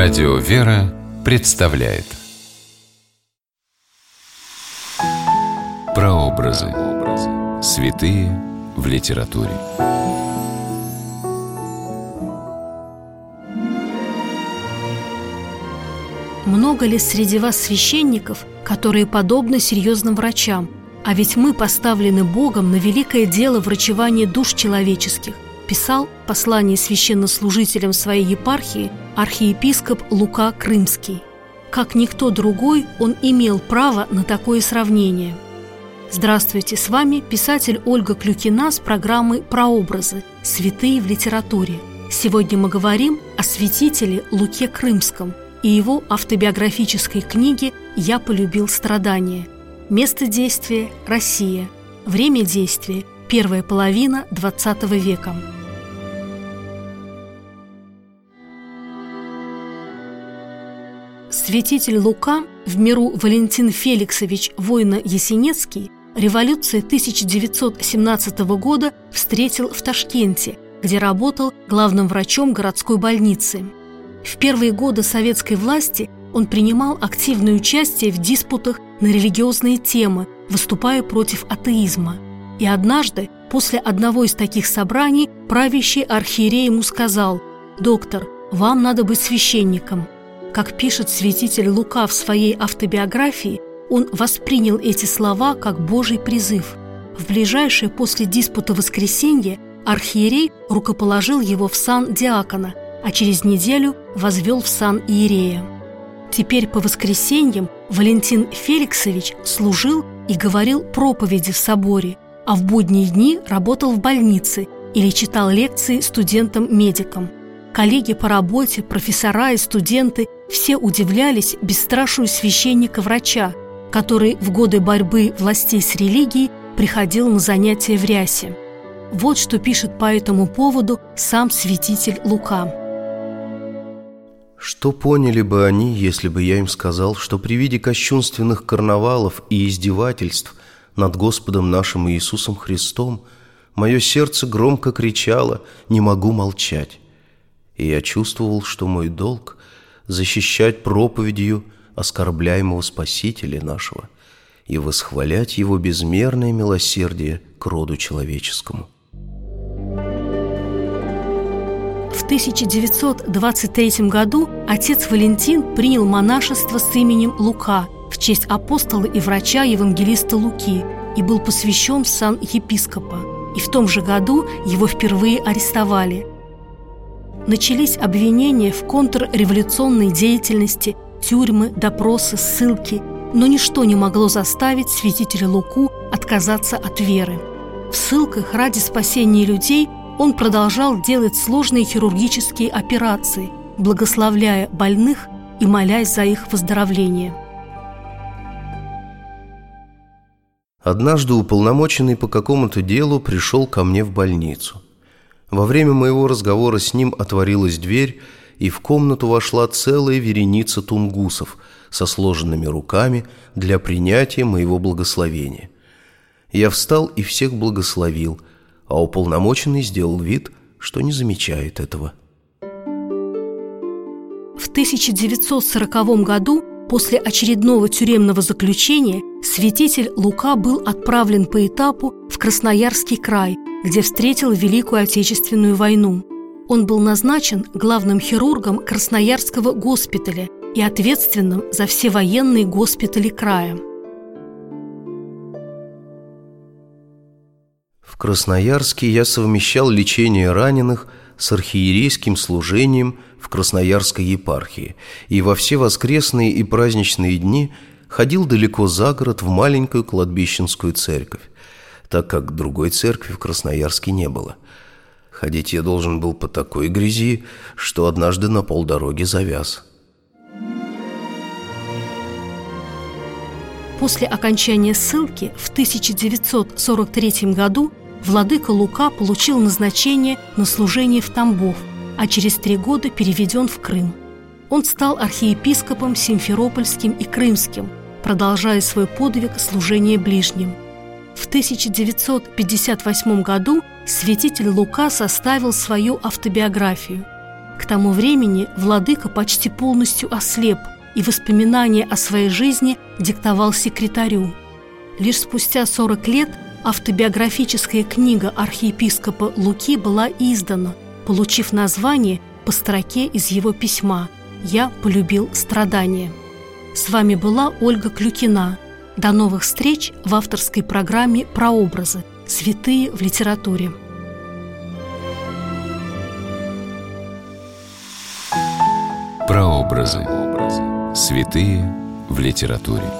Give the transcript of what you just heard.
Радио «Вера» представляет Прообразы. Святые в литературе. Много ли среди вас священников, которые подобны серьезным врачам? А ведь мы поставлены Богом на великое дело врачевания душ человеческих писал послание священнослужителям своей епархии архиепископ Лука Крымский. Как никто другой, он имел право на такое сравнение. Здравствуйте, с вами писатель Ольга Клюкина с программой «Прообразы. Святые в литературе». Сегодня мы говорим о святителе Луке Крымском и его автобиографической книге «Я полюбил страдания». Место действия – Россия. Время действия – первая половина XX века. Святитель Лука, в миру Валентин Феликсович Война-Есенецкий, революция 1917 года встретил в Ташкенте, где работал главным врачом городской больницы. В первые годы советской власти он принимал активное участие в диспутах на религиозные темы, выступая против атеизма. И однажды, после одного из таких собраний, правящий архиерей ему сказал «Доктор, вам надо быть священником». Как пишет святитель Лука в своей автобиографии, он воспринял эти слова как Божий призыв. В ближайшее после диспута воскресенье архиерей рукоположил его в сан диакона, а через неделю возвел в сан иерея. Теперь по воскресеньям Валентин Феликсович служил и говорил проповеди в соборе, а в будние дни работал в больнице или читал лекции студентам-медикам. Коллеги по работе, профессора и студенты все удивлялись бесстрашию священника-врача, который в годы борьбы властей с религией приходил на занятия в рясе. Вот что пишет по этому поводу сам святитель Лука. Что поняли бы они, если бы я им сказал, что при виде кощунственных карнавалов и издевательств над Господом нашим Иисусом Христом мое сердце громко кричало «Не могу молчать». И я чувствовал, что мой долг защищать проповедью оскорбляемого Спасителя нашего и восхвалять Его безмерное милосердие к роду человеческому. В 1923 году отец Валентин принял монашество с именем Лука в честь апостола и врача евангелиста Луки и был посвящен в сан епископа. И в том же году его впервые арестовали – начались обвинения в контрреволюционной деятельности, тюрьмы, допросы, ссылки, но ничто не могло заставить святителя Луку отказаться от веры. В ссылках ради спасения людей он продолжал делать сложные хирургические операции, благословляя больных и молясь за их выздоровление. Однажды уполномоченный по какому-то делу пришел ко мне в больницу – во время моего разговора с ним отворилась дверь, и в комнату вошла целая вереница тунгусов со сложенными руками для принятия моего благословения. Я встал и всех благословил, а уполномоченный сделал вид, что не замечает этого. В 1940 году, после очередного тюремного заключения, святитель Лука был отправлен по этапу в Красноярский край – где встретил Великую Отечественную войну. Он был назначен главным хирургом Красноярского госпиталя и ответственным за все военные госпитали края. В Красноярске я совмещал лечение раненых с архиерейским служением в Красноярской епархии и во все воскресные и праздничные дни ходил далеко за город в маленькую кладбищенскую церковь так как другой церкви в Красноярске не было. Ходить я должен был по такой грязи, что однажды на полдороги завяз. После окончания ссылки в 1943 году владыка Лука получил назначение на служение в Тамбов, а через три года переведен в Крым. Он стал архиепископом Симферопольским и Крымским, продолжая свой подвиг служения ближним – в 1958 году святитель Лука составил свою автобиографию. К тому времени владыка почти полностью ослеп и воспоминания о своей жизни диктовал секретарю. Лишь спустя 40 лет автобиографическая книга архиепископа Луки была издана, получив название по строке из его письма «Я полюбил страдания». С вами была Ольга Клюкина. До новых встреч в авторской программе «Прообразы. Святые в литературе». Прообразы. Святые в литературе.